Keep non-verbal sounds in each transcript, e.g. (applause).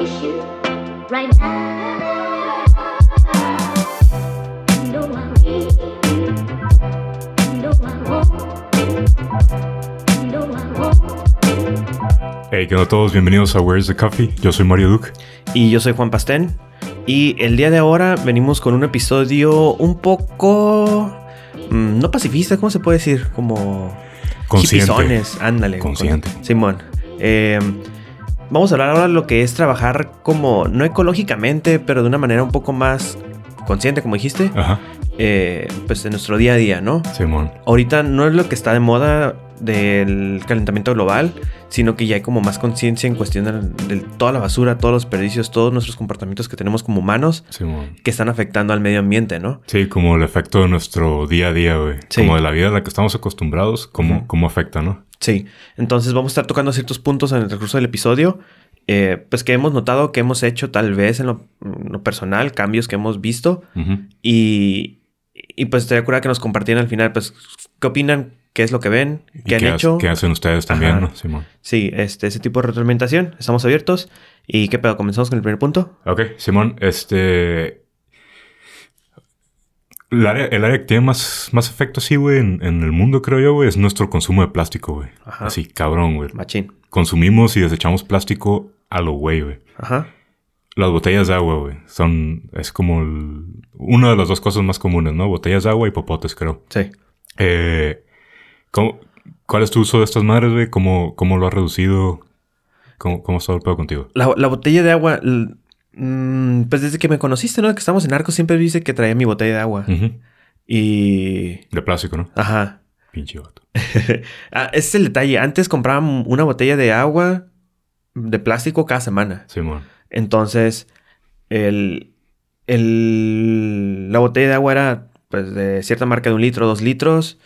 kiss you right now. You know I will. You know I won't. You know I won't. Hey, ¿qué onda a todos? Bienvenidos a Where's the Coffee. Yo soy Mario Duke. Y yo soy Juan Pastén. Y el día de ahora venimos con un episodio un poco. mm, no pacifista, ¿cómo se puede decir? Como. Consciente. ándale. Consciente. con- Simón. Eh, vamos a hablar ahora de lo que es trabajar como. No ecológicamente, pero de una manera un poco más consciente, como dijiste. Ajá, eh, pues en nuestro día a día, ¿no? Simón. Ahorita no es lo que está de moda del calentamiento global, sino que ya hay como más conciencia en cuestión de, de toda la basura, todos los desperdicios, todos nuestros comportamientos que tenemos como humanos Simón. que están afectando al medio ambiente, ¿no? Sí, como el efecto de nuestro día a día, güey. Sí. Como de la vida a la que estamos acostumbrados, cómo, cómo afecta, ¿no? Sí, entonces vamos a estar tocando ciertos puntos en el recurso del episodio, eh, pues que hemos notado que hemos hecho tal vez en lo, en lo personal, cambios que hemos visto y, y pues estaría curada que nos compartieran al final, pues, ¿qué opinan? ¿Qué es lo que ven? ¿Y ¿Qué han hecho? ¿Qué hacen ustedes también, no? Simón. Sí, este, ese tipo de retroalimentación, estamos abiertos. ¿Y qué pedo? ¿Comenzamos con el primer punto? Ok, Simón, este... El área, el área que tiene más, más efecto, sí, güey, en, en el mundo, creo yo, güey, es nuestro consumo de plástico, güey. Así, cabrón, güey. Machín. Consumimos y desechamos plástico a lo güey, güey. Ajá. Las botellas de agua, güey. Son... Es como el- una de las dos cosas más comunes, ¿no? Botellas de agua y popotes, creo. Sí. Eh, ¿cómo- ¿Cuál es tu uso de estas madres, güey? ¿Cómo, ¿Cómo lo has reducido? ¿Cómo, cómo está el pedo contigo? La, la botella de agua, l- mm, pues desde que me conociste, ¿no? Que estamos en Arcos, siempre viste que traía mi botella de agua. Ujú. Y... De plástico, ¿no? Ajá. Pinche vato. (laughs) ah, ese es el detalle. Antes compraba una botella de agua de plástico cada semana. Simón. Entonces, el, el, la botella de agua era pues de cierta marca de un litro, dos litros.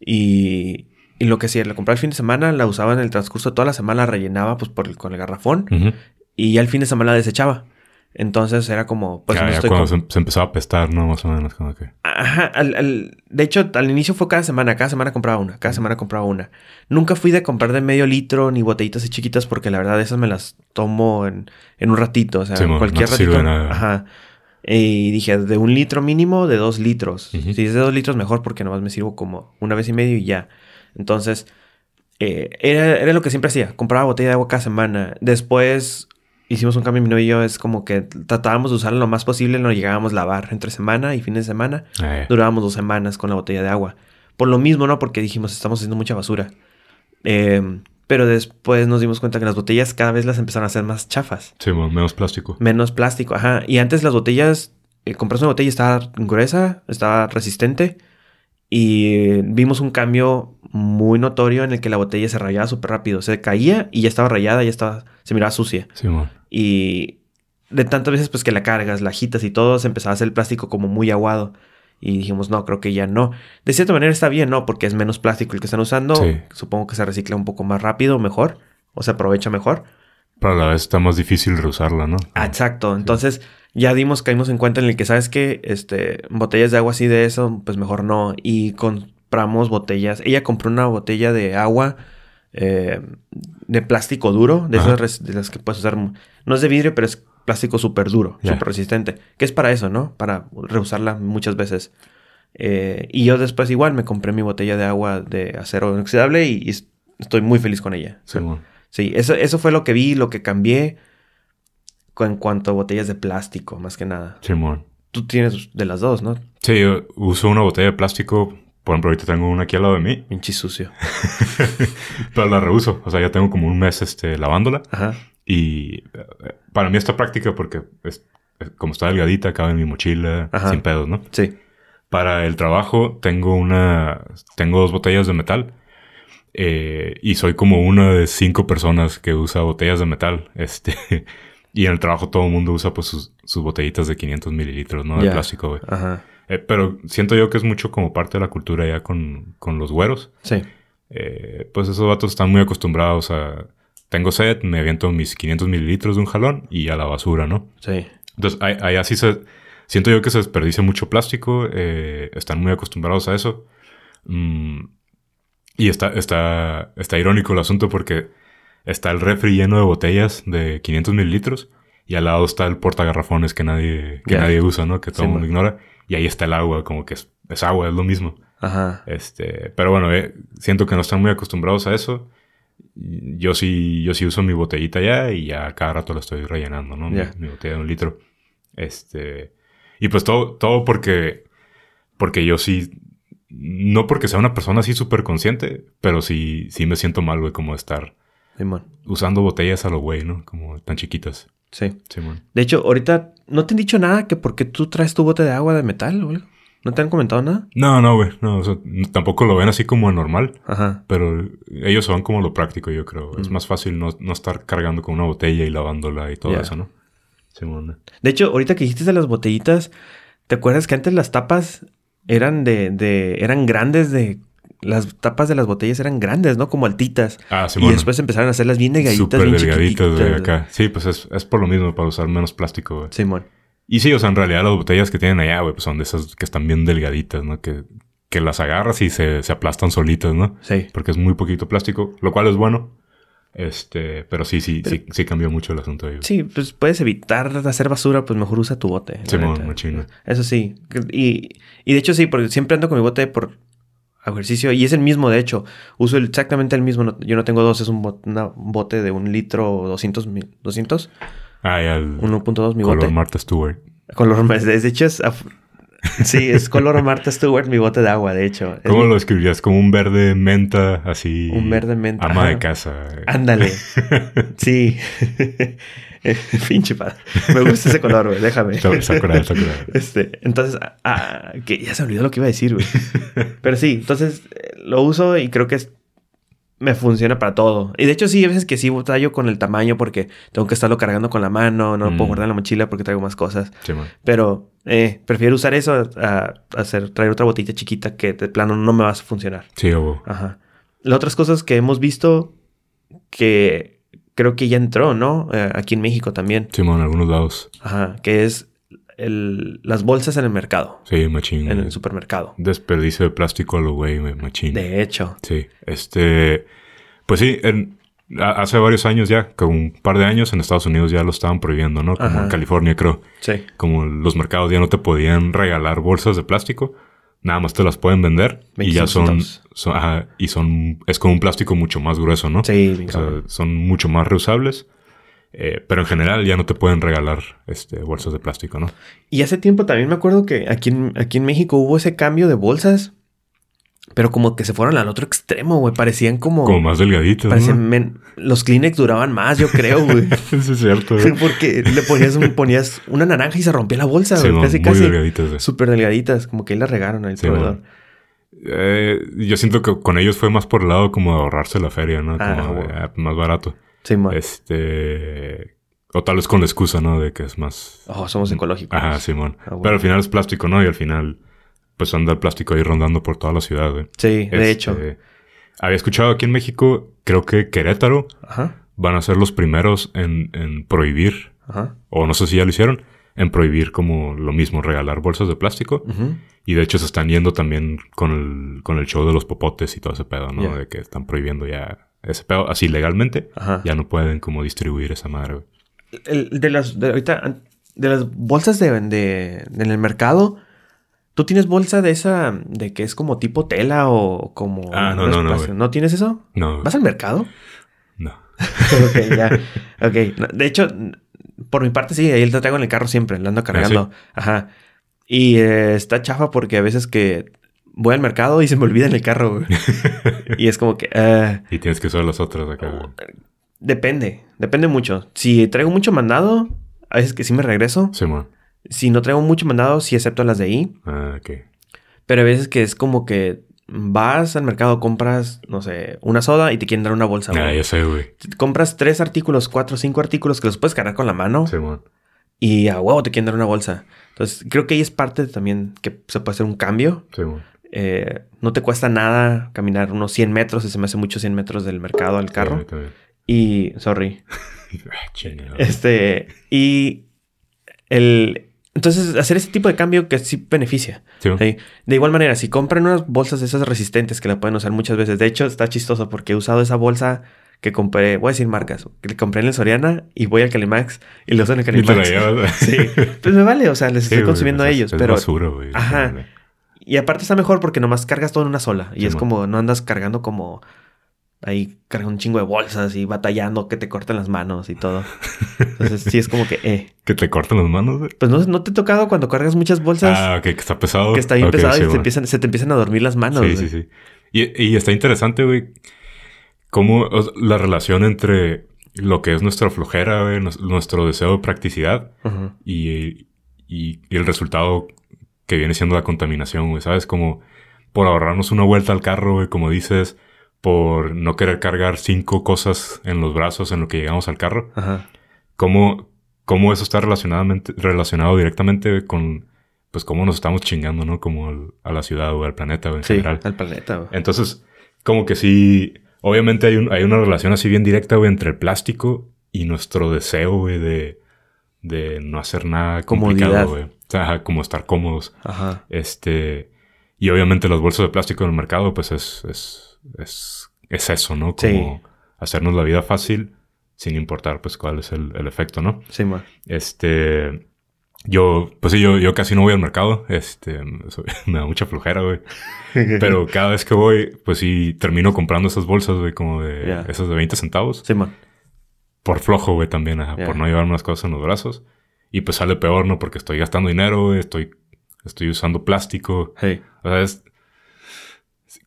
Y, y lo que hacía, la compraba el fin de semana, la usaba en el transcurso de toda la semana, la rellenaba pues por el- con el garrafón. Y ya el fin de semana la desechaba. Entonces era como, pues ya, no ya estoy cuando com- se, empezaba a apestar, ¿no? Más o menos, como que... Ajá, al- al- de hecho, al inicio fue cada semana, cada semana compraba una, cada semana compraba una. Nunca fui de comprar de medio litro ni botellitas así chiquitas porque la verdad esas me las tomo en, en un ratito, o sea, Sí, mo, cualquier no ratito. sirve nada. Ajá. Y dije, de un litro mínimo, de dos litros. Si es de dos litros, mejor porque nomás me sirvo como una vez y medio y ya. Entonces, eh, era, era lo que siempre hacía. Compraba botella de agua cada semana. Después hicimos un cambio mi novio y yo. Es como que tratábamos de usarla lo más posible. No llegábamos a lavar entre semana y fines de semana. Eh, Durábamos dos semanas con la botella de agua. Por lo mismo, ¿no? Porque dijimos, estamos haciendo mucha basura. Eh, pero después nos dimos cuenta que las botellas cada vez las empezaron a hacer más chafas. Simón, menos plástico. Menos plástico, ajá. Y antes las botellas, eh, compras una botella y estaba gruesa, estaba resistente. Y vimos un cambio muy notorio en el que la botella se rayaba súper rápido. Se caía y ya estaba rayada, ya estaba, se miraba sucia. Simón. Y de tantas veces pues que la cargas, la agitas y todo, se empezaba a hacer el plástico como muy aguado. Y dijimos, no, creo que ya no. De cierta manera está bien, ¿no? Porque es menos plástico el que están usando. Sí. Supongo que se recicla un poco más rápido, mejor. O se aprovecha mejor. Pero a la vez está más difícil reusarla, ¿no? Ah, exacto. Entonces ya dimos, caímos en cuenta en el que, ¿sabes qué? Este, botellas de agua así de eso, pues mejor no. Y compramos botellas. Ella compró una botella de agua eh, de plástico duro, de Ajá. esas de las que puedes usar. No es de vidrio, pero es plástico súper duro, súper resistente. Que es para eso, ¿no? Para reusarla muchas veces. Eh, y yo después igual me compré mi botella de agua de acero inoxidable y, y es- estoy muy feliz con ella. Simón. Sí, eso, eso fue lo que vi, lo que cambié en cuanto a botellas de plástico, más que nada. Simón. Tú tienes de las dos, ¿no? Sí, yo uso una botella de plástico. Por ejemplo, ahorita tengo una aquí al lado de mí. (laughs) Pinche sucio. (laughs) Pero la reuso. O sea, ya tengo como un mes este, lavándola. Ajá. Y eh, para mí está práctica porque es- es- como está delgadita, cabe en mi mochila Ajá. sin pedos, ¿no? Sí. Para el trabajo tengo una... Tengo dos botellas de metal. eh, y soy como una de cinco personas que usa botellas de metal. (laughs) Este... Y en el trabajo todo el mundo usa pues sus, sus botellitas de 500 mililitros, ¿no? De plástico, güey. Ajá. Eh, pero siento yo que es mucho como parte de la cultura ya con, con los güeros. Sí. Eh, pues esos vatos están muy acostumbrados a... Tengo sed, me aviento mis 500 mililitros de un jalón y a la basura, ¿no? Sí. Entonces, ahí, ahí así se... Siento yo que se desperdicia mucho plástico. eh, están muy acostumbrados a eso. Mm, y está, está, está irónico el asunto porque está el refri lleno de botellas de 500 mililitros Y al lado está el portagarrafones que nadie, que nadie usa, ¿no? Que todo el Sí, mundo man. ignora. Y ahí está el agua, como que es, es agua, es lo mismo. Ajá. Este, pero bueno, eh, siento que no están muy acostumbrados a eso. Yo sí, yo sí uso mi botellita ya y ya cada rato la estoy rellenando, ¿no? Mi, botella de un litro. Este, y pues todo, todo porque, porque yo sí, no porque sea una persona así súper consciente, pero sí, sí me siento mal, güey, como estar Simón. usando botellas a lo güey, ¿no? Como tan chiquitas. Sí. Simón. De hecho, ahorita no te han dicho nada que por qué tú traes tu bote de agua de metal, güey. ¿No te han comentado nada? No, no, güey. No, o sea, n- tampoco lo ven así como normal. Ajá. Pero ellos van como lo práctico, yo creo. Es Mm. más fácil no, no estar cargando con una botella y lavándola y todo eso, ¿no? Simón. De hecho, ahorita que dijiste de las botellitas, ¿te acuerdas que antes las tapas eran de, de eran grandes de las tapas de las botellas eran grandes, ¿no? Como altitas. Ah, y Simón. después empezaron a hacerlas bien delgaditas, Súper bien delgaditas, güey, acá. Sí, pues es, es por lo mismo, para usar menos plástico, güey. Simón. Y sí, o sea, en realidad las botellas que tienen allá, güey, pues son de esas que están bien delgaditas, ¿no? Que, que las agarras y se, se aplastan solitas, ¿no? Sí. Porque es muy poquito plástico, lo cual es bueno. Este, pero sí, sí, sí, sí cambió mucho el asunto ahí. Sí, pues puedes evitar hacer basura, pues mejor usa tu bote. machín, güey. Eso sí. Y, y de hecho sí, porque siempre ando con mi bote por ejercicio. Y es el mismo, de hecho. Uso exactamente el mismo. Yo no tengo dos, es un, bot- una- un bote de un litro 200, mil- 200 Ah, ya el 1.2 mi color bote. Martha Stewart. Color. De hecho es... sí, es color (laughs) Martha Stewart mi bote de agua, de hecho. ¿Cómo lo describirías? Como un verde menta, así. Un verde menta, Ama ajá. de casa. Ándale. (laughs) Sí. (laughs) (laughs) Pinche padre. Me gusta ese color, güey. Déjame. Está, está curado, está curado. (laughs) Este, entonces, ah, ah, que ya se olvidó lo que iba a decir, güey. (laughs) Pero sí, entonces eh, lo uso y creo que es- me funciona para todo. Y de hecho, sí, hay veces que sí batallo con el tamaño porque tengo que estarlo cargando con la mano, no lo puedo Mm. guardar en la mochila porque traigo más cosas. Simón. Pero eh, prefiero usar eso a, a hacer, traer otra botella chiquita que de plano no me va a funcionar. Sí, hubo. Ajá. Las otras cosas que hemos visto que creo que ya entró, ¿no? Eh, aquí en México también. Simón, en algunos lados. Ajá. Que es el- las bolsas en el mercado, Sí, machín. en el supermercado. Desperdicio de plástico a lo güey, güey, machín. De hecho. Sí, este. Pues sí, en- a- hace varios años ya, como un par de años en Estados Unidos ya lo estaban prohibiendo, ¿no? Como Ajá. en California, creo. Sí. Como los mercados ya no te podían regalar bolsas de plástico. Nada más te las pueden vender. Y 25 ya son. centavos. son- ajá, y son. Es con un plástico mucho más grueso, ¿no? Sí, O sea, son mucho más reusables. eh, pero en general ya no te pueden regalar este, bolsas de plástico, ¿no? Y hace tiempo también me acuerdo que aquí en, aquí en México hubo ese cambio de bolsas. Pero como que se fueron al otro extremo, güey. Parecían como... Como más delgaditos, parecían ¿no? men- los Kleenex duraban más, yo creo, güey. (laughs) Eso es cierto, güey. Porque le ponías, un- ponías una naranja y se rompía la bolsa, Sí, güey. casi, muy casi. delgaditas, güey. Súper delgaditas. Como que ahí la regaron al Sí, proveedor. Eh, yo siento que con ellos fue más por el lado como de ahorrarse la feria, ¿no? Ah, Como de, ah, más barato. Sí, mo. Este... O tal vez con la excusa, ¿no? De que es más... Oh, somos ecológicos. Ajá, Simón. Ah, bueno. Pero al final es plástico, ¿no? Y al final, pues anda el plástico ahí rondando por toda la ciudad, güey. Sí, de Este, hecho. Había escuchado aquí en México, creo que Querétaro Ajá. van a ser los primeros en, en prohibir, Ajá. o no sé si ya lo hicieron, en prohibir como lo mismo, regalar bolsas de plástico. Y de hecho se están yendo también con el, con el show de los popotes y todo ese pedo, ¿no? De que están prohibiendo ya ese pedo así legalmente. Ajá. Ya no pueden como distribuir esa madre, güey. El- de las de ahorita de las bolsas de, de- en el mercado tú tienes bolsa de esa de que es como tipo tela o como Ah, no, no, no, tienes eso No, vas al mercado no. (laughs) ok ya. Ok No, de hecho por mi parte sí ahí la traigo en el carro siempre la ando cargando. ajá. Y eh, está chafa porque a veces que voy al mercado y se me olvida en el carro güey. (laughs) y es como que ah, Y tienes que usar las otras acá, güey. depende depende mucho. Si traigo mucho mandado a veces que sí me regreso. Simón. Si no traigo mucho mandado, sí acepto las de ahí. Ah, ok. Pero a veces que es como que vas al mercado, compras, no sé, una soda y te quieren dar una bolsa. Ah, ya sé, güey. Compras tres artículos, cuatro, cinco artículos que los puedes cargar con la mano Simón. y a huevo te quieren dar una bolsa. Entonces, creo que ahí es parte también que se puede hacer un cambio. Simón. Eh, no te cuesta nada caminar unos 100 metros, y se me hace mucho 100 metros del mercado al Sí, carro. también. Y, sorry, (laughs) Ah, este, y el... Entonces, hacer ese tipo de cambio que sí beneficia. Sí. De igual manera, si compran unas bolsas de esas resistentes que la pueden usar muchas veces. De hecho, está chistoso porque he usado esa bolsa que compré, voy a decir marcas, que compré en el Soriana y voy al Calimax y lo uso en el Y te la Calimax. llevas. (laughs) Sí, pues me vale, o sea, les estoy consumiendo a ellos, es pero... basura, güey. Ajá. Y aparte está mejor porque nomás cargas todo en una sola. Y Sí, es man. como, no andas cargando como... Ahí carga un chingo de bolsas y batallando que te cortan las manos y todo. Entonces sí es como que, eh. (laughs) Que te cortan las manos, güey. Pues no, no te ha tocado cuando cargas muchas bolsas Ah, ok, que está pesado. que está bien pesado sí, y te güey. empiezan, se te empiezan a dormir las manos. Sí, güey. sí, sí. Y, y está interesante, güey, cómo o sea, la relación entre lo que es nuestra flojera, güey, nuestro deseo de practicidad y, y- y el resultado que viene siendo la contaminación, güey, ¿sabes? Como por ahorrarnos una vuelta al carro, güey, como dices, por no querer cargar cinco cosas en los brazos en lo que llegamos al carro. Ajá. cómo, cómo eso está relacionadamente, relacionado directamente con, pues, cómo nos estamos chingando, ¿no? Como a la ciudad o al planeta güey, en Sí, general. al planeta. güey. Entonces, como que sí, obviamente hay, un- hay una relación así bien directa, güey, entre el plástico y nuestro deseo, güey, de, de no hacer nada complicado, güey. O sea, como estar cómodos. Ajá. Este, y obviamente los bolsos de plástico en el mercado, pues es, es, es, es eso, ¿no? Como hacernos la vida fácil sin importar, pues, cuál es el, el efecto, ¿no? Sí, ma. Este, yo, pues sí, yo, yo casi no voy al mercado, este, soy- (laughs) me da mucha flojera, güey. (laughs) Pero cada vez que voy, pues sí, termino comprando esas bolsas, güey, como de, esas de 20 centavos. Sí, ma. Por flojo, güey, también, ajá, por no llevarme las cosas en los brazos. Y pues sale peor, ¿no? Porque estoy gastando dinero, güey, estoy, estoy usando plástico. Hey. O sea, es...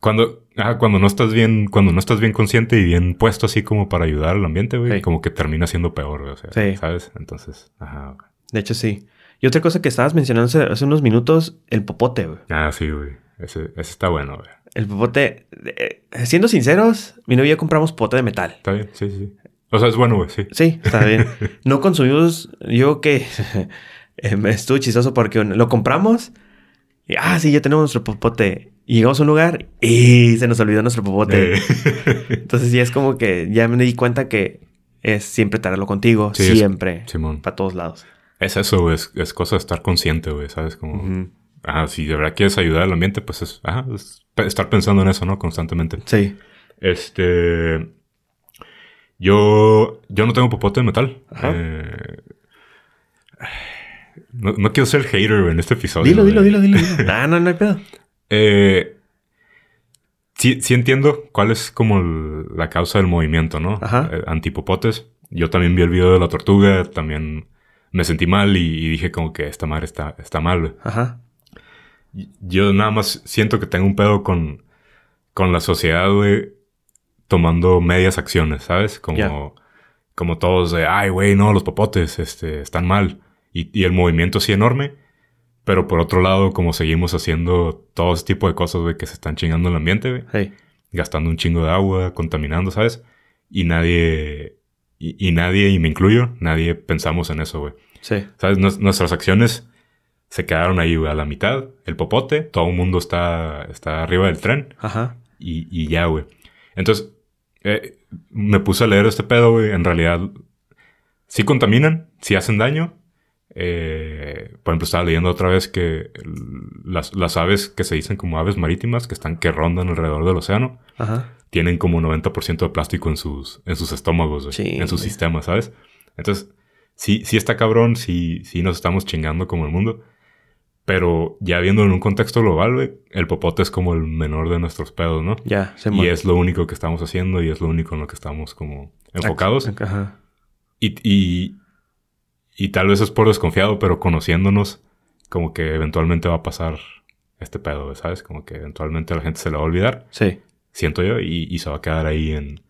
Cuando, ajá, cuando no estás bien, cuando no estás bien consciente y bien puesto así como para ayudar al ambiente, güey, Sí. como que termina siendo peor, güey, o sea, Sí. ¿sabes? Entonces, ajá. güey. De hecho, sí. Y otra cosa que estabas mencionando hace, hace unos minutos, el popote, güey. Ah, sí, güey. Ese, ese está bueno, güey. El popote, eh, siendo sinceros, mi novia compramos popote de metal. Está bien, sí, sí. O sea, es bueno, güey, sí. Sí, está bien. (laughs) No consumimos, yo que (laughs) eh, estuvo chistoso porque lo compramos y, ah, sí, ya tenemos nuestro popote. Y llegamos a un lugar y se nos olvidó nuestro popote. Eh, (laughs) Entonces ya es como que ya me di cuenta que es siempre traerlo contigo, Sí, siempre, Simón. para todos lados. Es eso, güey. Es, es cosa de estar consciente, güey, ¿sabes? Como... Ujú. Ajá, si de verdad quieres ayudar al ambiente, pues es... Pe- estar pensando en eso, ¿no? Constantemente. Sí. Este... Yo... Yo no tengo popote de metal. Ajá. Eh, No, no quiero ser hater en este episodio. Dilo, dilo, dilo, dilo, dilo. No, (laughs) no, no hay pedo. Eh, sí, sí entiendo cuál es como el- la causa del movimiento, ¿no? Ajá. Eh, antipopotes. Yo también vi el video de la tortuga, también me sentí mal y, y dije como que esta madre está, está mal. Ajá. Yo nada más siento que tengo un pedo con, con la sociedad, güey, tomando medias acciones, ¿sabes? Como, como todos de, ay, güey, no, los popotes este, están mal. Y, y el movimiento sí enorme. Pero por otro lado, como seguimos haciendo todo ese tipo de cosas, güey, que se están chingando el ambiente, güey. Hey. Gastando un chingo de agua, contaminando, ¿sabes? Y nadie, y, y nadie, y me incluyo, nadie pensamos en eso, güey. Sí. ¿Sabes? Nues- nuestras acciones se quedaron ahí, güey, a la mitad. El popote, todo el mundo está, está arriba del tren Ajá. y, y ya, güey. Entonces, eh, me puse a leer este pedo, güey. En realidad, sí contaminan, sí hacen daño. Eh, por ejemplo, estaba leyendo otra vez que las, las aves que se dicen como aves marítimas, que están, que rondan alrededor del océano, Ajá. tienen como 90% de plástico en sus, en sus estómagos, Sí, en sus sistemas, ¿sabes? Entonces, sí, sí está cabrón, sí, sí nos estamos chingando como el mundo. Pero ya viendo en un contexto global, el popote es como el menor de nuestros pedos, ¿no? Ya, se Y es lo único que estamos haciendo y es lo único en lo que estamos como enfocados. Ajá. Y, y, y tal vez es por desconfiado, pero conociéndonos, como que eventualmente va a pasar este pedo, ¿sabes? Como que eventualmente la gente se le va a olvidar, Sí. siento yo, y, y se va a quedar ahí en,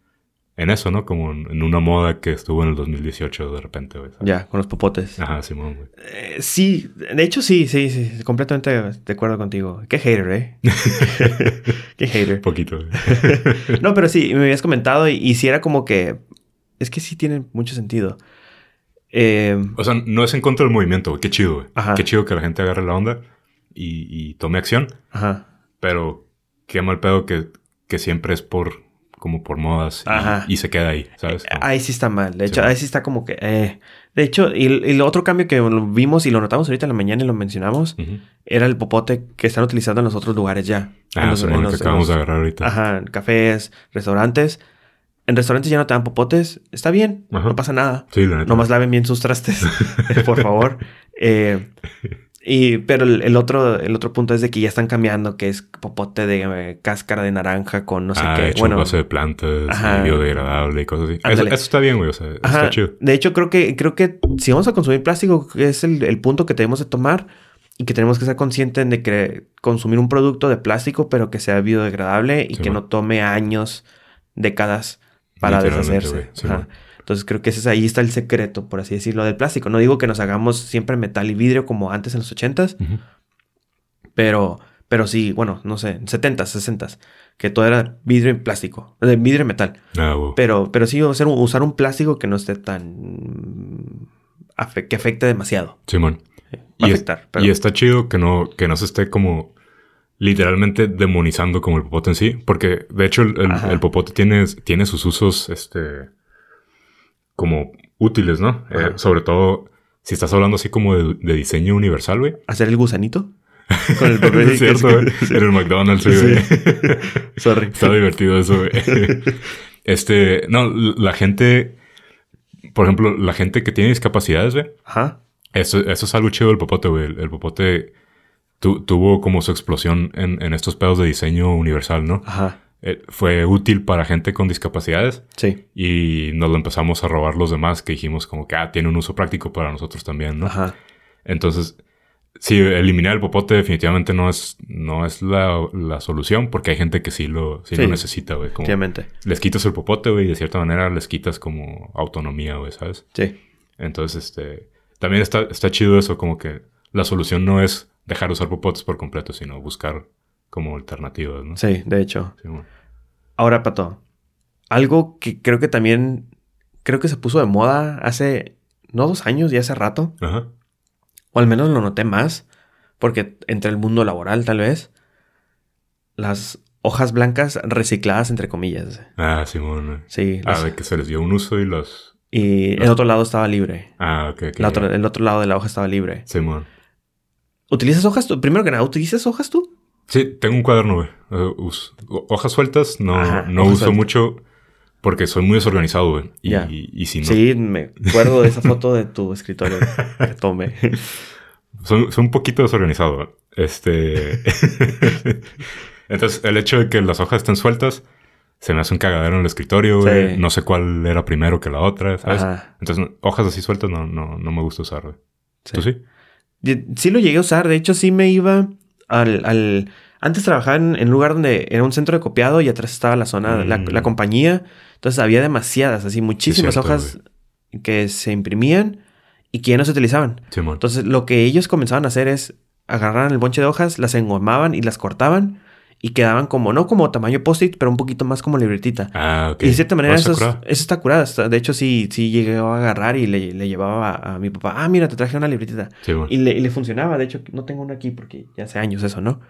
en eso, ¿no? Como en, en una moda que estuvo en el 2018 de repente, güey. ¿sabes? Ya, con los popotes. Ajá, Simón, güey. Eh, sí, de hecho sí, sí, sí, completamente de acuerdo contigo. Qué hater, ¿eh? (laughs) Qué hater. Poquito. (laughs) No, pero sí, me habías comentado y, y sí era como que... Es que sí tiene mucho sentido. Eh, O sea, no es en contra del movimiento, güey. Qué chido, güey. Ajá. Qué chido que la gente agarre la onda y, y tome acción. ajá. Pero qué mal pedo que, que siempre es por como por modas y- se queda ahí, ¿sabes? Como- Ahí sí está mal. De hecho, ahí sí está como que... eh. De hecho, y, el- otro cambio que vimos y lo notamos ahorita en la mañana y lo mencionamos, era el popote que están utilizando en los otros lugares ya. En Ah, los- en que los- en acabamos los- de agarrar ahorita. Ajá, cafés, restaurantes. En restaurantes ya no te dan popotes. Está bien, Ajá. no pasa nada. Sí, la neta. Nomás laven bien sus trastes, (laughs) por favor. Eh, y, pero el, el otro, el otro punto es de que ya están cambiando, que es popote de eh, cáscara de naranja con no sé ah, qué. hecho Bueno, de plantas, Ajá. biodegradable y cosas así. Eso, está bien, güey. O sea, Ajá. está chido. De hecho, creo que, creo que si vamos a consumir plástico, que es el, el punto que tenemos que tomar y que tenemos que ser conscientes de que consumir un producto de plástico, pero que sea biodegradable y Sí, que man. no tome años, décadas para deshacerse. Sí. Entonces creo que ese es, ahí está el secreto, por así decirlo, del plástico. No digo que nos hagamos siempre metal y vidrio como antes en los 80s, Ujú. pero, pero sí, bueno, no sé, 70s, 60s, que todo era vidrio y plástico, de vidrio y metal. Ah. Pero, pero sí usar un, usar un plástico que no esté tan... que afecte demasiado. Simón. Va a Y, es- y está chido que no, que no se esté como literalmente demonizando como el popote en sí. Porque de hecho el, el- popote tiene, tiene sus usos este como útiles, ¿no? Eh, sobre todo si estás hablando así como de, de diseño universal, güey. ¿Hacer el gusanito? (laughs) Con el papel es cierto, güey. (laughs) En el McDonald's, sí, Sí. güey. (laughs) Sorry. Está divertido eso, güey. Este, no, la gente, por ejemplo, la gente que tiene discapacidades, güey. Ajá. Eso, eso es algo chido del popote, güey. El, el popote tu- tuvo como su explosión en, en estos pedos de diseño universal, ¿no? Ajá. Eh, fue útil para gente con discapacidades Sí. y nos lo empezamos a robar los demás que dijimos como que, ah, tiene un uso práctico para nosotros también, ¿no? Ajá. Entonces, sí, eliminar el popote definitivamente no es, no es la, la solución porque hay gente que sí lo, sí Sí. lo necesita, güey. Efectivamente. les quitas el popote, güey, y de cierta manera les quitas como autonomía, güey, ¿sabes? Sí. Entonces, este, también está, está chido eso, como que la solución no es dejar de usar popotes por completo, sino buscar como alternativas, ¿no? Sí, de hecho. Sí, bueno. Ahora, Pato. Algo que creo que también... Creo que se puso de moda hace... No dos años, ya hace rato. Ajá. O al menos lo noté más. Porque entre el mundo laboral, tal vez. Las hojas blancas recicladas, entre comillas. Ah, sí, bueno. Sí. Ah, de que se les dio un uso y los... y el otro lado estaba libre. Ah, ok, ok. La otra- el otro lado de la hoja estaba libre. Bueno. ¿Utilizas hojas tú? Primero que nada, ¿utilizas hojas tú? Sí, tengo un cuaderno, güey. Eh, hojas sueltas no, Ajá, no hojas uso sueltas. mucho porque soy muy desorganizado, güey. Y, si no... Sí, me acuerdo de esa foto de tu escritorio (laughs) que tomé. Soy, soy un poquito desorganizado. güey. Este... (laughs) Entonces, el hecho de que las hojas estén sueltas se me hace un cagadero en el escritorio, güey. Sí. No sé cuál era primero que la otra, ¿sabes? Ajá. Entonces, hojas así sueltas no, no, no me gusta usar, güey. Sí. ¿Tú sí? Sí lo llegué a usar. De hecho, sí me iba al... al- Antes trabajaba en, en un lugar donde era un centro de copiado y atrás estaba la zona, la, Mm. la compañía. Entonces había demasiadas, así muchísimas cierto, hojas que se imprimían y que ya no se utilizaban. Entonces lo que ellos comenzaban a hacer es agarraran el bonche de hojas, las engomaban y las cortaban y quedaban como, no como tamaño post-it, pero un poquito más como libretita. Ah, ok. Y de cierta manera ¿Vas eso, es- está curada. De hecho, sí, sí llegué a agarrar y le, le llevaba a, a mi papá. Ah, mira, te traje una libretita. Sí, bueno. Y le, y le funcionaba. De hecho, no tengo una aquí porque ya hace años eso, ¿no?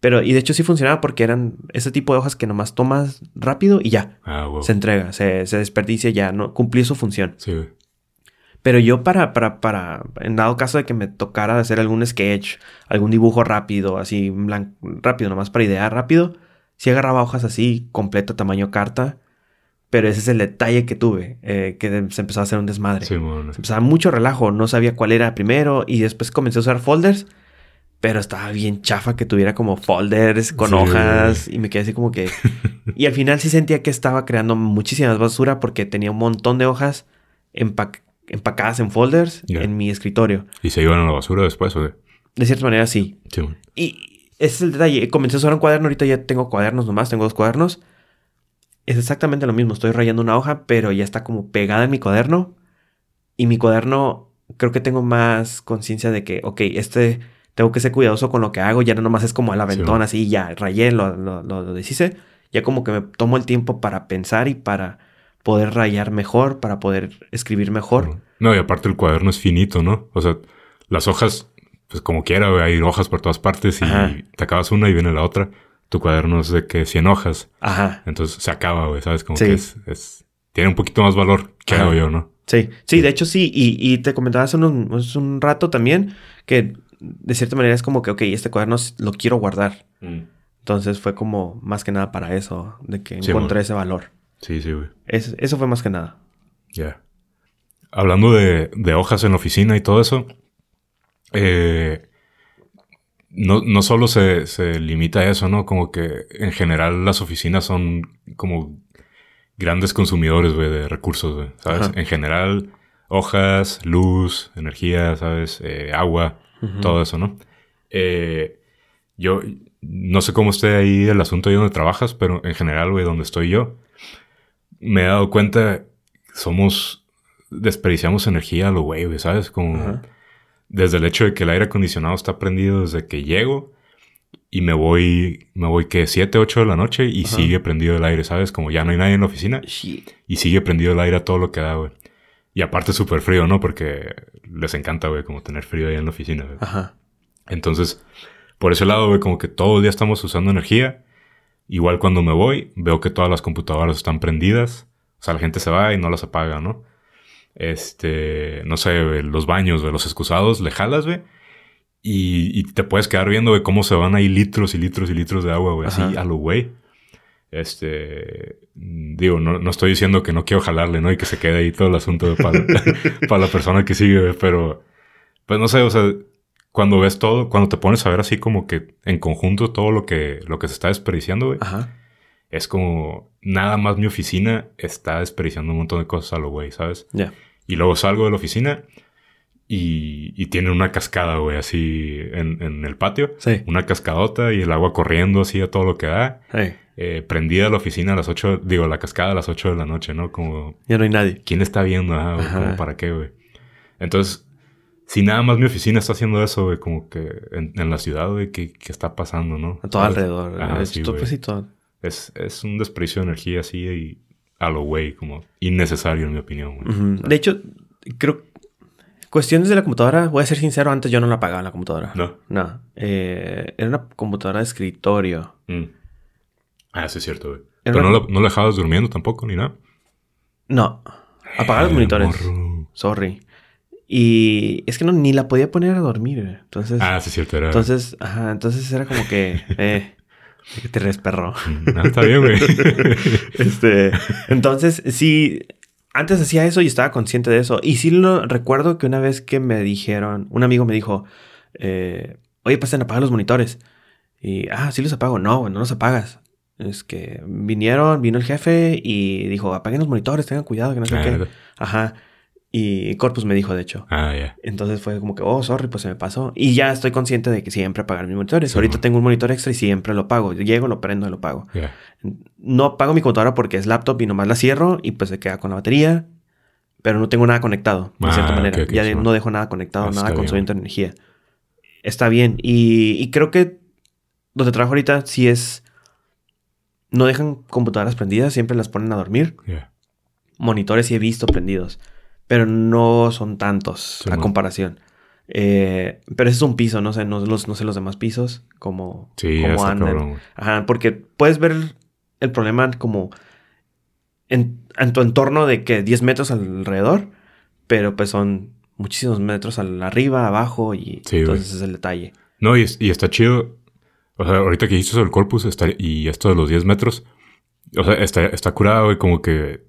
Pero, y de hecho sí funcionaba porque eran ese tipo de hojas que nomás tomas rápido y ya. Ah, wow. Se entrega, se, se desperdicia ya, ¿no? Cumplió su función. Sí, güey. Pero yo para, para, para, en dado caso de que me tocara hacer algún sketch, algún dibujo rápido, así rápido, nomás para idear rápido, sí agarraba hojas así, completa tamaño carta, pero ese es el detalle que tuve, eh, que se empezó a hacer un desmadre. Sí, bueno. Se empezaba mucho relajo, no sabía cuál era primero y después comencé a usar folders, pero estaba bien chafa que tuviera como folders con Sí. hojas y me quedé así como que... (laughs) y al final sí sentía que estaba creando muchísimas basura porque tenía un montón de hojas empac- empacadas en folders Ya. en mi escritorio. ¿Y se iban a la basura después, güey? De cierta manera sí. Sí. Y ese es el detalle. Comencé a usar un cuaderno, ahorita ya tengo cuadernos nomás, tengo dos cuadernos. Es exactamente lo mismo, estoy rayando una hoja, pero ya está como pegada en mi cuaderno. Y mi cuaderno, creo que tengo más conciencia de que, ok, este, tengo que ser cuidadoso con lo que hago, ya no nomás es como al aventón, Sí. así, ya rayé, lo, lo, lo, lo deshice. Ya como que me tomo el tiempo para pensar y para poder rayar mejor, para poder escribir mejor. No, y aparte el cuaderno es finito, ¿no? O sea, las hojas, pues como quiera, hay hojas por todas partes y Ajá. te acabas una y viene la otra. Tu cuaderno es de que 100 hojas, Ajá. entonces se acaba, güey, ¿sabes? Como Sí. que es, es- Tiene un poquito más valor, que hago yo, ¿no? Sí, sí, de hecho sí. Y, y te comentaba hace un, hace un rato también que de cierta manera es como que, ok, este cuaderno lo quiero guardar. Entonces fue como más que nada para eso, de que Sí, encontré ese valor. Sí, sí, güey. Es- eso fue más que nada. Ya. Hablando de, de hojas en la oficina y todo eso, eh, no, no solo se, se limita a eso, ¿no? Como que en general las oficinas son como grandes consumidores, güey, de recursos, güey, ¿sabes? Ajá. En general, hojas, luz, energía, ¿sabes? Eh, agua, todo eso, ¿no? Eh, yo no sé cómo esté ahí el asunto ahí donde trabajas, pero en general, güey, donde estoy yo, me he dado cuenta, somos, desperdiciamos energía a lo güey, ¿sabes? Como Ajá. desde el hecho de que el aire acondicionado está prendido desde que llego y me voy, me voy que 7, 8 de la noche y Ajá. sigue prendido el aire, ¿sabes? Como ya no hay nadie en la oficina Shit. y sigue prendido el aire a todo lo que da, güey. Y aparte súper frío, ¿no? Porque les encanta, güey, como tener frío ahí en la oficina, güey. Ajá. Entonces, por ese lado, güey, como que todo el día estamos usando energía. Igual cuando me voy, veo que todas las computadoras están prendidas. O sea, la gente se va y no las apaga, ¿no? Este, no sé, los baños, güey, los excusados, le jalas, güey. Y, y te puedes quedar viendo, güey, cómo se van ahí litros y litros y litros de agua, güey, así a lo güey. Este, digo, no, no estoy diciendo que no quiero jalarle, ¿no? Y que se quede ahí todo el asunto para, (laughs) para la persona que sigue, pero, pues no sé, o sea, cuando ves todo, cuando te pones a ver así como que en conjunto todo lo que, lo que se está desperdiciando, güey, Ajá. es como nada más mi oficina está desperdiciando un montón de cosas a lo güey, ¿sabes? Ya. Y luego salgo de la oficina y, y tiene una cascada, güey, así en, en el patio. Sí. Una cascadota y el agua corriendo así a todo lo que da. Hey, Eh, prendida la oficina a las 8, digo, la cascada a las 8 de la noche, ¿no? Como, ya no hay nadie. ¿quién está viendo? Ah, güey, ¿para qué, güey? Entonces, si nada más mi oficina está haciendo eso, güey, como que en, en la ciudad, güey, ¿qué, qué está pasando, no? A todo ¿Sabes? alrededor. Ajá, Es- sí, sí, todo. Es, es un desperdicio de energía así y a lo güey, como innecesario en mi opinión, güey. De hecho, creo. Cuestiones de la computadora, voy a ser sincero, antes yo no la pagaba la computadora. No. No. Eh, era una computadora de escritorio. Mm. Ah, sí es cierto, güey. Pero una- no, la- no la dejabas durmiendo tampoco, ni nada. No. Apagar los monitores. morro. Sorry. Y es que no, ni la podía poner a dormir. Entonces. Ah, sí cierto, era... Entonces, ajá, entonces era como que. (laughs) Eh, que te res, perro. Mm, ah, está bien, güey. (laughs) Este, entonces, sí, antes hacía eso y estaba consciente de eso. Y sí lo recuerdo que una vez que me dijeron, un amigo me dijo, eh, oye, pasen a apagar los monitores. Y, ah, sí los apago. No, no los apagas. Es que vinieron, vino el jefe y dijo, apaguen los monitores, tengan cuidado, que no sé Ah, qué. Ajá. Y Corpus me dijo, de hecho. Ah, ya. Entonces fue como que, oh, sorry, pues se me pasó. Y ya estoy consciente de que siempre apagar mis monitores. Sí, Ahorita man. tengo un monitor extra y siempre lo pago. Llego, lo prendo y lo pago. No apago mi computadora porque es laptop y nomás la cierro y pues se queda con la batería. Pero no tengo nada conectado, de Ah, cierta manera. ok, ok, ya sí, de- man. no dejo nada conectado, nada consumiendo energía. Está bien. Y, y creo que donde trabajo ahorita sí es... No dejan computadoras prendidas, siempre las ponen a dormir. Ya. Monitores sí he visto prendidos, pero no son tantos Sí, a man. comparación. Eh, pero ese es un piso, no sé, no, los, no sé los demás pisos, como, Sí, está andan. cabrón. Ajá, porque puedes ver el problema como en, en tu entorno de que 10 metros alrededor, pero pues son muchísimos metros al arriba, abajo y Sí, entonces ese es el detalle. No, y, es- y está chido. O sea, ahorita que sobre el corpus está- y esto de los 10 metros. O sea, está, está curado, güey, como que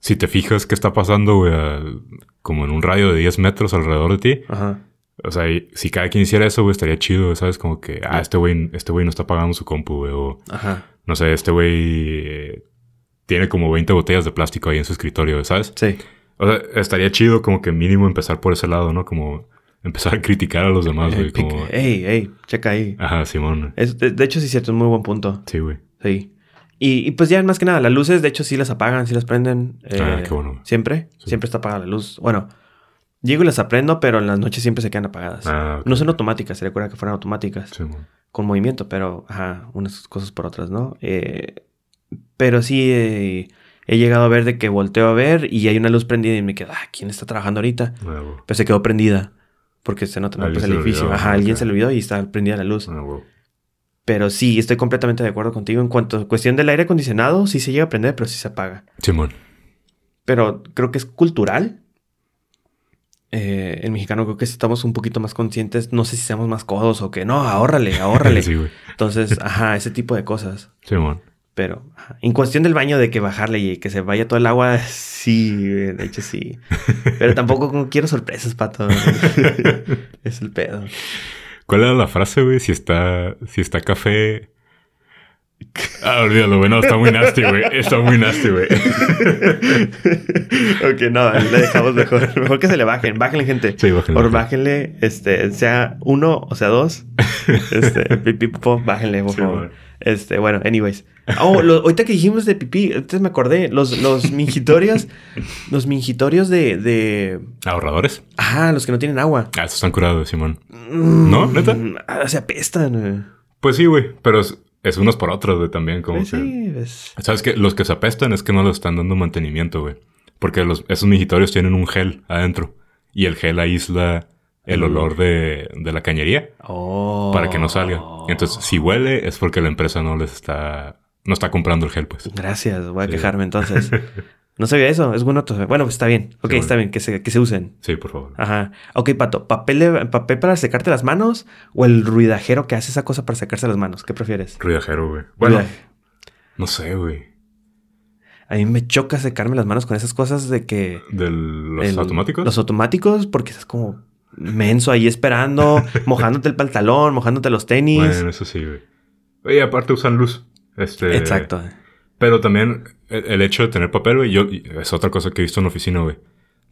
si te fijas qué está pasando, güey, como en un radio de 10 metros alrededor de ti. Ajá. O sea, y si cada quien hiciera eso, güey, estaría chido, ¿sabes? Como que, ah, este güey, este güey no está pagando su compu, güey. O, Ajá. no sé, este güey eh, tiene como 20 botellas de plástico ahí en su escritorio, ¿sabes? Sí. O sea, estaría chido como que mínimo empezar por ese lado, ¿no? Como empezar a criticar a los demás, Eh, güey. Como... Ey, ey, checa ahí. Ajá, Simón. Es- de, de hecho, sí es cierto, es muy buen punto. Sí, güey. Sí. Y, y pues ya más que nada, las luces, de hecho, sí las apagan, sí las prenden. Ah, eh, qué bueno. Siempre, Sí. siempre está apagada la luz. Bueno, llego y las aprendo, pero en las noches siempre se quedan apagadas. Ah. No son automáticas, se recuerda que fueran automáticas. Simón. Con movimiento, pero, ajá, unas cosas por otras, ¿no? Eh, pero sí eh, he llegado a ver de que volteo a ver y hay una luz prendida y me quedo, ah, ¿quién está trabajando ahorita? Ah, güey. Pues se quedó prendida. Porque se nota, ¿no? Pues el edificio. olvidó, Ajá, ah, alguien se le olvidó y está prendida la luz. Ah, güey. Pero sí, estoy completamente de acuerdo contigo. En cuanto a cuestión del aire acondicionado, sí se llega a prender, pero sí se apaga. Simón. Pero creo que es cultural. Eh, el mexicano creo que estamos un poquito más conscientes. No sé si seamos más codos o que no, ahórrale, (laughs) ahórrale. sí, güey. Entonces, ajá, ese tipo de cosas. Simón. Pero ajá. en cuestión del baño, de que bajarle y que se vaya todo el agua, (laughs) sí, de hecho sí. (laughs) Pero tampoco quiero sorpresas, pato. es el pedo. ¿Cuál era la frase, güey? Si está, si está café. Ah, olvídalo, güey. No, está muy nasty, güey. Está muy nasty, güey. (laughs) ok, no, le dejamos mejor. Mejor que se le bajen. Bájenle, gente. Sí, bájenle, Por bájenle. este, sea uno o sea dos. Este, (laughs) pipí, popó, bájenle, por Sí, favor. Este, bueno, anyways. Oh, lo- ahorita que dijimos de pipí, entonces me acordé. Los, los mingitorios, los mingitorios de, de. ¿Ahorradores? Ajá, los que no tienen agua. Ah, estos están curados, Simón. Mm, ¿No? ¿Neta? ah, se apestan, güey. Pues sí, güey. Pero es, unos por otros, güey, también. Como Pues que... sí. ¿Sabes qué? Los que se apestan es que no le están dando mantenimiento, güey. Porque los, esos migitorios tienen un gel adentro. Y el gel aísla el Mm. olor de, de la cañería Oh. para que no salga. Entonces, si huele, es porque la empresa no les está... No está comprando el gel, pues. Gracias, voy a Sí. quejarme entonces. (laughs) No sabía eso, es bueno. Bueno, pues está bien. Ok, Sí, está bueno. bien, que se, que se usen. Sí, por favor. Ajá. Ok, Pato, ¿papel, de- ¿papel para secarte las manos o el ruidajero que hace esa cosa para secarse las manos? ¿Qué prefieres? Ruidajero, güey. Bueno, Ruidaje. no sé, güey. A mí me choca secarme las manos con esas cosas de que... ¿De los el- automáticos? Los automáticos, porque estás como menso ahí esperando, (laughs) mojándote el pantalón, mojándote los tenis. Bueno, eso sí, güey. Oye, aparte usan luz. Este... Exacto. Pero también el, el hecho de tener papel, güey, yo es otra cosa que he visto en la oficina, güey.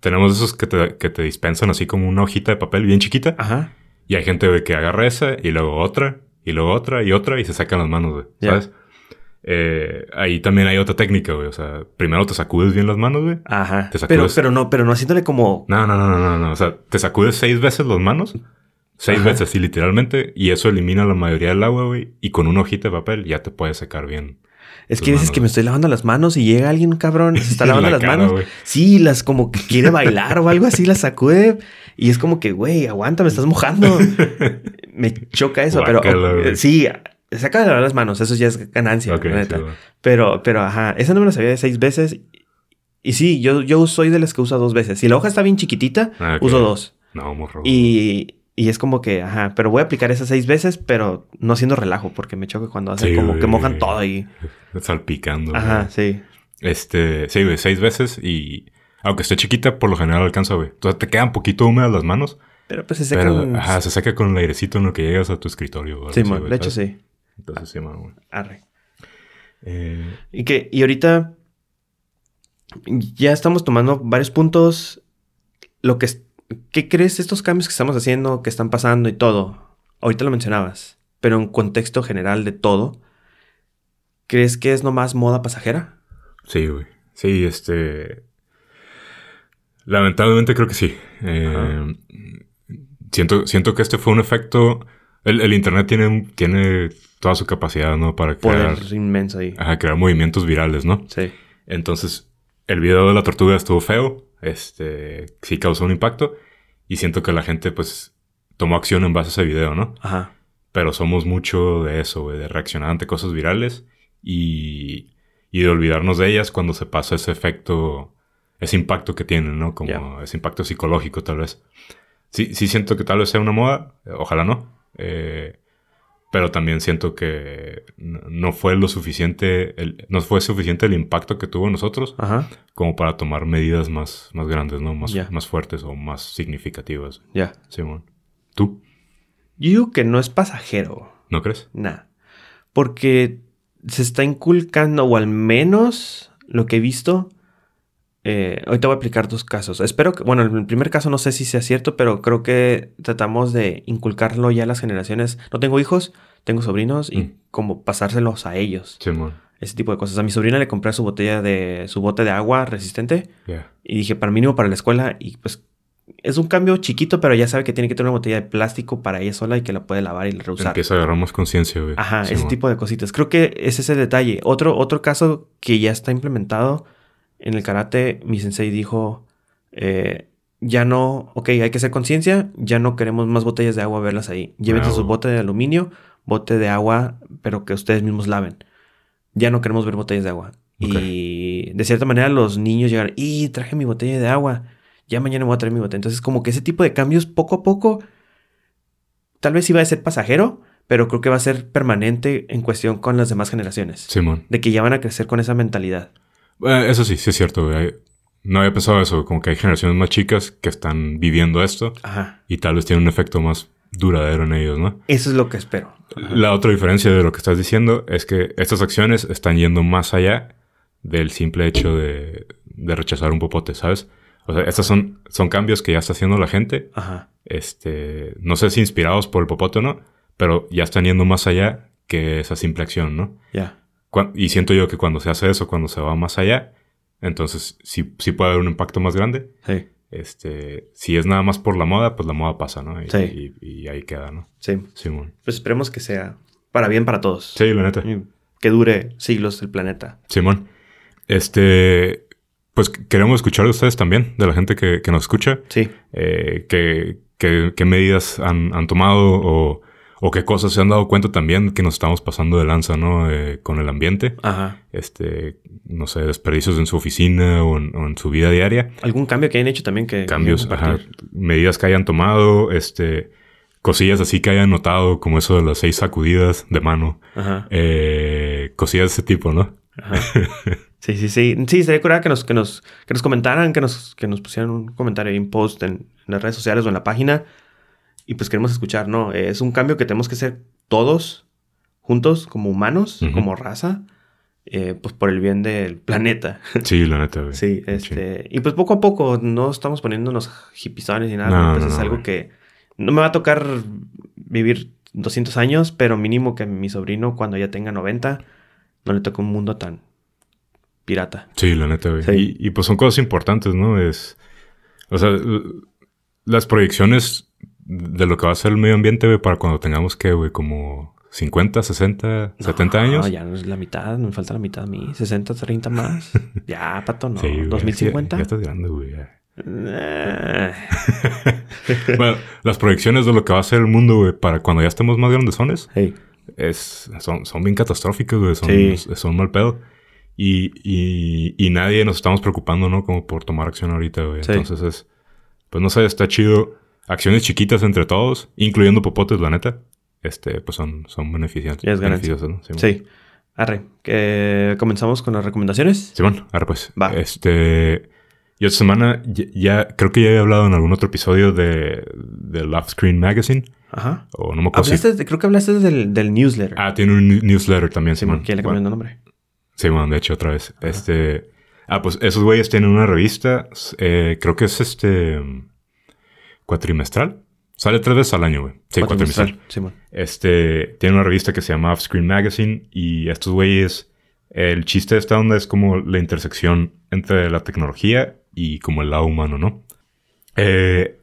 Tenemos esos que te, que te dispensan así como una hojita de papel bien chiquita. Ajá. Y hay gente, güey, que agarra esa y luego otra, y luego otra y otra y se sacan las manos, güey. ¿Sabes? Eh, ahí también hay otra técnica, güey. O sea, primero te sacudes bien las manos, güey. Ajá. Te Pero, sacudes. pero no, pero no haciéndole como... No, no, no, no, no, no. O sea, te sacudes seis veces las manos. Seis Ajá. veces, sí, literalmente. Y eso elimina la mayoría del agua, güey. Y con una hojita de papel ya te puedes secar bien. Es que dices que me estoy lavando las manos y llega alguien, cabrón, se está (laughs) lavando La las cara, manos. Sí, las como que quiere bailar o algo así, las sacude. Y es como que, güey, aguanta, me estás mojando. (laughs) me choca eso, pero Guácala, güey. sí, se saca de lavar las manos, eso ya es ganancia, la neta. sí, pero, pero, ajá, esa no me sabía de seis veces. Y sí, yo, yo soy de las que usa dos veces. Si la hoja está bien chiquitita, Ah, uso dos. No, morro. Y, y es como que, ajá, pero voy a aplicar esas seis veces, pero no haciendo relajo, porque me choca cuando hacen Sí, como que mojan todo ahí. Salpicando. Ajá, güey. sí. Este, sí, güey, seis veces y aunque esté chiquita, por lo general alcanza, güey. Entonces te quedan poquito húmedas las manos, Pero pues se seca. pero un- ajá, se seca con el airecito en lo que llegas a tu escritorio. Sí, así, de hecho sí. Entonces sí, man, güey. Arre. Eh, Y que, y ahorita ya estamos tomando varios puntos. Lo que es- ¿qué crees de estos cambios que estamos haciendo, que están pasando y todo? Ahorita lo mencionabas, pero en contexto general de todo, ¿crees que es nomás moda pasajera? sí, güey. Sí, este. Lamentablemente creo que sí. Eh, siento, siento que este fue un efecto. El, el internet tiene, tiene toda su capacidad, ¿no? Para crear, Poder inmenso ahí. ajá, crear movimientos virales, ¿no? Sí. Entonces, el video de la tortuga estuvo feo. Este, sí causó un impacto. Y siento que la gente, pues, tomó acción en base a ese video, ¿no? Ajá. Pero somos mucho de eso, güey, de reaccionar ante cosas virales y, y de olvidarnos de ellas cuando se pasa ese efecto, ese impacto que tienen, ¿no? Como ese impacto psicológico, tal vez. Sí, sí siento que tal vez sea una moda, ojalá no. Eh, pero también siento que no fue lo suficiente, el- no fue suficiente el impacto que tuvo en nosotros Ajá. como para tomar medidas más, más grandes, ¿no? Más, más fuertes o más significativas. Ya. Simón. ¿Tú? Yo digo que no es pasajero. ¿No crees? Nah. Porque se está inculcando, o al menos lo que he visto. Eh, ahorita voy a aplicar dos casos. Espero que, bueno, el primer caso no sé si sea cierto, pero creo que tratamos de inculcarlo ya a las generaciones. No tengo hijos, tengo sobrinos y Mm. como pasárselos a ellos. Simón. Ese tipo de cosas. A mi sobrina le compré su botella de, su bote de agua resistente Ya. y dije para mínimo para la escuela y pues es un cambio chiquito, pero ya sabe que tiene que tener una botella de plástico para ella sola y que la puede lavar y reusar. Empieza a agarrar más conciencia, güey. Ajá, ese Simón. tipo de cositas. Creo que es ese detalle. Otro, otro caso que ya está implementado en el karate, mi sensei dijo, eh, ya no, ok, hay que hacer conciencia, ya no queremos más botellas de agua verlas ahí. Llévense Bravo. su bote de aluminio, bote de agua, pero que ustedes mismos laven. Ya no queremos ver botellas de agua. Y de cierta manera los niños llegan, y traje mi botella de agua, ya mañana voy a traer mi botella. Entonces como que ese tipo de cambios poco a poco, tal vez iba a ser pasajero, pero creo que va a ser permanente en cuestión con las demás generaciones. Simón. De que ya van a crecer con esa mentalidad. Eh, eso sí, sí es cierto, güey. No había pensado eso, como que hay generaciones más chicas que están viviendo esto Ajá. y tal vez tiene un efecto más duradero en ellos, ¿no? Eso es lo que espero. La otra diferencia de lo que estás diciendo es que estas acciones están yendo más allá del simple hecho de, de rechazar un popote, ¿sabes? O sea, estos son, son cambios que ya está haciendo la gente. Ajá. Este, no sé si inspirados por el popote o no, pero ya están yendo más allá que esa simple acción, ¿no? Ya. Y siento yo que cuando se hace eso, cuando se va más allá, entonces sí, sí puede haber un impacto más grande. Sí. Este, si es nada más por la moda, pues la moda pasa, ¿no? Y, Sí. y- y ahí queda, ¿no? Sí. Simón. Pues esperemos que sea para bien para todos. Sí, la neta. Que dure siglos el planeta. Simón. Este, pues queremos escuchar de ustedes también, de la gente que, que nos escucha. Sí. eh, qué, qué- qué medidas han, han tomado o, o qué cosas se han dado cuenta también que nos estamos pasando de lanza, ¿no? Eh, con el ambiente. Ajá. Este, no sé, desperdicios en su oficina o en, o en su vida diaria. ¿Algún cambio que hayan hecho también que... Cambios, ajá, medidas que hayan tomado, este, cosillas así que hayan notado, como eso de las seis sacudidas de mano. Ajá. Eh, cosillas de ese tipo, ¿no? Ajá. (laughs) Sí, sí, sí. Sí, sería curada que nos, que nos, que nos comentaran, que nos, que nos pusieran un comentario ahí, un post en, en las redes sociales o en la página. Y pues queremos escuchar, ¿no? Es un cambio que tenemos que hacer todos juntos, como humanos, como raza, eh, pues por el bien del planeta. (laughs) Sí, la neta, güey. Sí, este. Y pues poco a poco, no estamos poniéndonos hippizones ni nada. No, pues no, es no, algo güey. que no me va a tocar vivir 200 años, pero mínimo que mi sobrino, cuando ya tenga 90, no le toque un mundo tan pirata. Sí, la neta, güey. Sí. Y, y, pues son cosas importantes, ¿no? Es. O sea, las proyecciones de lo que va a ser el medio ambiente, güey, para cuando tengamos que, güey, como 50, 60, 70 No, años. ya no es la mitad, me falta la mitad a mí. 60, 30 más. (laughs) ya, pato, no. Sí, güey, 2050. Ya, ya estás grande, güey. ya. (laughs) Bueno, las proyecciones de lo que va a ser el mundo, güey, para cuando ya estemos más grandesones, hey, es, son, son bien catastróficas, güey. Son, Sí. son mal pedo. Y, y, y nadie nos estamos preocupando, ¿no? Como por tomar acción ahorita, güey. Sí. Entonces es... Pues no sé, está chido. Acciones chiquitas entre todos, incluyendo popotes, la neta. Este, pues son, son beneficiantes. Es ganancia. beneficiosas, ¿no? Simón. sí. Arre, que comenzamos con las recomendaciones. Simón, ahora pues. Va. Este. Yo esta semana ya, ya- creo que ya he hablado en algún otro episodio de, de Love Screen Magazine. Ajá. O no me acuerdo Hablaste creo que hablaste del, del newsletter. Ah, tiene un newsletter también, Simón, Simón. que le Bueno, cambiando nombre. Bueno, de hecho, otra vez. Este. Ah, pues esos güeyes tienen una revista. eh, creo que es este. Cuatrimestral. Sale tres veces al año, güey. Sí, cuatrimestral. Simón. Este. Tiene una revista que se llama Offscreen Magazine. Y estos güeyes. El chiste de esta onda es como la intersección entre la tecnología y como el lado humano, ¿no? Eh,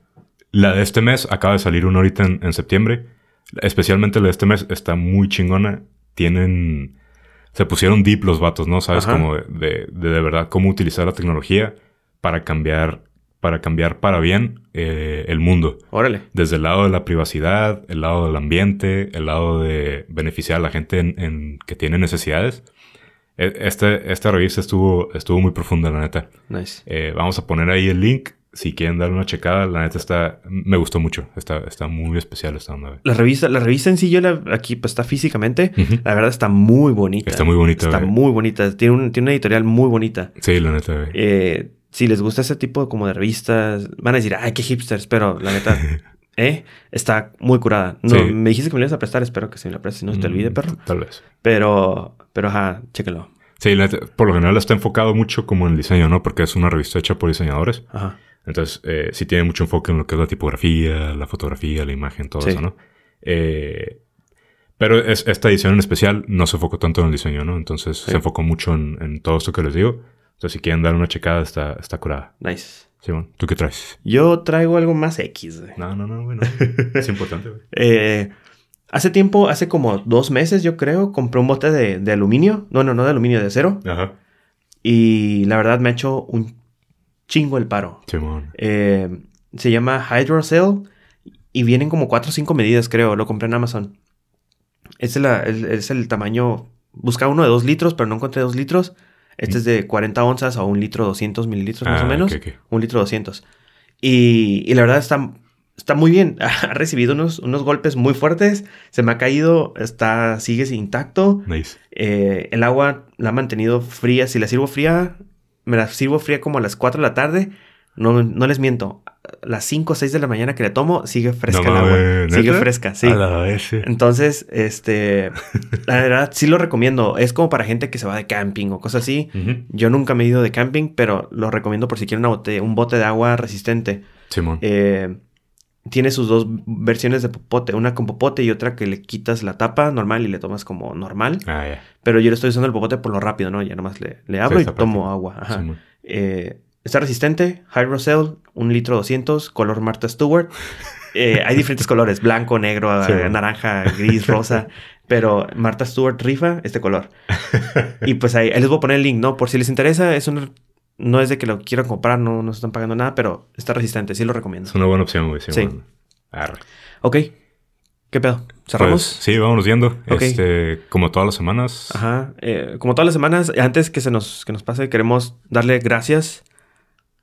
la de este mes acaba de salir una ahorita en, en septiembre. Especialmente la de este mes está muy chingona. Tienen. Se pusieron deep los vatos, ¿no? Sabes, Ajá. como de, de, de de verdad cómo utilizar la tecnología para cambiar. Para cambiar para bien eh, el mundo. Órale. Desde el lado de la privacidad, el lado del ambiente, el lado de beneficiar a la gente en, en- que tiene necesidades. E- Este, esta revista estuvo, estuvo muy profunda, la neta. Nice. Eh, vamos a poner ahí el link. Si quieren darle una checada, la neta está... Me gustó mucho. Está, está muy especial esta onda. La revista, la revista en sí, yo la, aquí pues está físicamente. Ujú. La verdad está muy bonita. Está muy bonita, Está güey. muy bonita. Tiene, un- tiene una editorial muy bonita. Sí, la neta. Eh, si les gusta ese tipo como de revistas, van a decir, ay, qué hipsters, pero la neta, (laughs) ¿eh? Está muy curada. No, Sí. me dijiste que me la ibas a prestar, espero que se me la prestes, no se te olvide, Mm, perro. Tal vez. Pero, pero ajá, chéquelo. Sí, la por lo general está enfocado mucho como en el diseño, ¿no? Porque es una revista hecha por diseñadores. Ajá. Entonces, eh, sí tiene mucho enfoque en lo que es la tipografía, la fotografía, la imagen, todo Sí. eso, ¿no? Eh, pero es- esta edición en especial no se enfocó tanto en el diseño, ¿no? Entonces Sí. se enfocó mucho en, en todo esto que les digo. Entonces, si quieren dar una checada, está, está curada. Nice. Simón, ¿tú qué traes? Yo traigo algo más X, güey. No, no, no, bueno. (laughs) es importante, güey. Eh, hace tiempo, hace como dos meses, yo creo, compré un bote de, de aluminio. No, no, no de aluminio, de acero. Ajá. Y la verdad me ha hecho un chingo el paro. Simón. Eh, se llama Hydrocell y vienen como 4 o 5 medidas, creo. Lo compré en Amazon. Es, la- el, es el tamaño. Buscaba uno de 2 litros, pero no encontré 2 litros. Este es de 40 onzas a un litro 200 mililitros más Ah, o menos. ok, ok. Un litro 200. Y, y la verdad está, está muy bien. (laughs) Ha recibido unos, unos golpes muy fuertes. Se me ha caído. Está, sigue intacto. Nice. Eh, el agua la ha mantenido fría. Si la sirvo fría, me la sirvo fría como a las 4 de la tarde. No, no les miento. Las 5 o 6 de la mañana que le tomo, sigue fresca No el agua. Sigue fresca, sí. A la vez. Entonces, este, (laughs) la verdad sí lo recomiendo. Es como para gente que se va de camping o cosas así. Yo nunca me he ido de camping, pero lo recomiendo por si quieren una bote- un bote de agua resistente. Simón. Eh, tiene sus dos versiones de popote, una con popote y otra que le quitas la tapa normal y le tomas como normal. ah. Pero yo le estoy usando el popote por lo rápido, ¿no? Ya nomás le, le abro Sí, y tomo agua. Ajá. Eh, está resistente, Hydrocell, un litro 200, color Martha Stewart. Eh, hay diferentes colores, blanco, negro, Sí. eh, naranja, gris, rosa. Pero Martha Stewart rifa este color. Y pues ahí, ahí les voy a poner el link, ¿no? Por si les interesa, es un- no es de que lo quieran comprar, no nos están pagando nada, pero está resistente, sí lo recomiendo. Es una buena opción, güey. Sí. Arre. Ok. ¿Qué pedo? ¿Cerramos? Pues, sí, vámonos yendo. Este, como todas las semanas. Ajá. Eh, como todas las semanas, antes que se nos, que nos pase, queremos darle gracias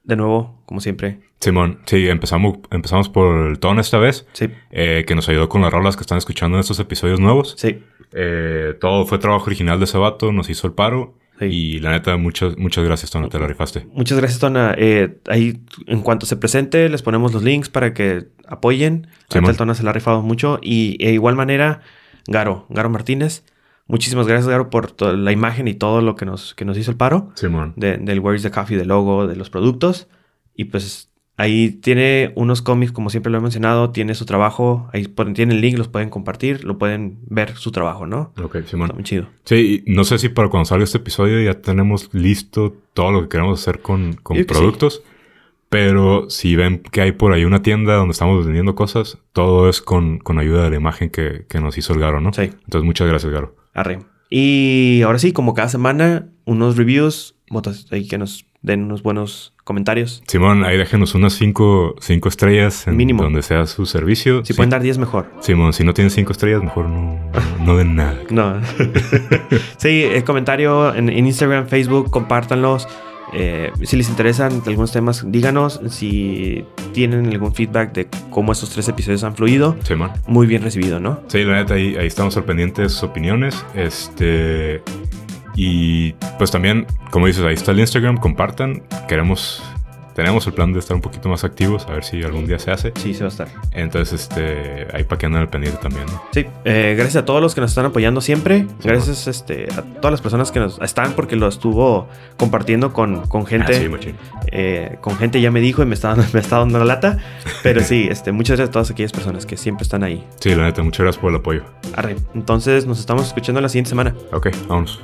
de nuevo, como siempre. Simón, sí, empezamos, empezamos por el tono esta vez, Sí, eh, que nos ayudó con las rolas que están escuchando en estos episodios nuevos. sí. Eh, todo fue trabajo original de ese vato, nos hizo el paro. Sí. Y la neta, muchas, muchas gracias, Tono, te la rifaste. Muchas gracias, Tona. Eh, ahí, en cuanto se presente, les ponemos los links para que apoyen. El Tona se la ha rifado mucho. Y de igual manera, Garo, Garo Martínez. Muchísimas gracias, Garo, por la imagen y todo lo que nos, que nos hizo el paro. Simón. de- del Where's the Coffee, del logo, de los productos. Y pues ahí tiene unos cómics, como siempre lo he mencionado, tiene su trabajo, ahí ponen, tienen el link, los pueden compartir, lo pueden ver su trabajo, ¿no? Ok, Está Simón. muy chido. Sí, no sé si para cuando salga este episodio ya tenemos listo todo lo que queremos hacer con, con que sí. productos. Pero si ven que hay por ahí una tienda donde estamos vendiendo cosas, todo es con, con ayuda de la imagen que, que nos hizo el Garo, ¿no? Sí. Entonces, muchas gracias, Garo. Arre. Y ahora sí, como cada semana, unos reviews, votos ahí que nos den unos buenos comentarios. Simón, ahí déjenos unas cinco, cinco estrellas en Mínimo. donde sea su servicio. Si Sí. pueden dar 10 mejor. Simón, si no tienen cinco estrellas, mejor no, no, no den nada. (laughs) No. (laughs) sí, el comentario en, en Instagram, Facebook, compártanlos. Eh, si les interesan algunos temas, díganos. Si tienen algún feedback de cómo estos tres episodios han fluido, Simón. muy bien recibido, ¿no? Sí, la neta, ahí, ahí estamos al pendiente de sus opiniones. Este. Y pues también, como dices, ahí está el Instagram, compartan. Queremos. Tenemos el plan de estar un poquito más activos, a ver si algún día se hace. Sí, se va a estar. Entonces, este. Ahí para que anden al pendiente también, ¿no? Sí, eh, gracias a todos los que nos están apoyando siempre. Gracias este, a todas las personas que nos están porque lo estuvo compartiendo con, con gente. Ah, sí, eh, con gente ya me dijo y me está, (laughs) me está dando la lata. Pero sí, (laughs) este, muchas gracias a todas aquellas personas que siempre están ahí. Sí, la neta, muchas gracias por el apoyo. Arre. Entonces nos estamos escuchando la siguiente semana. Ok, vámonos.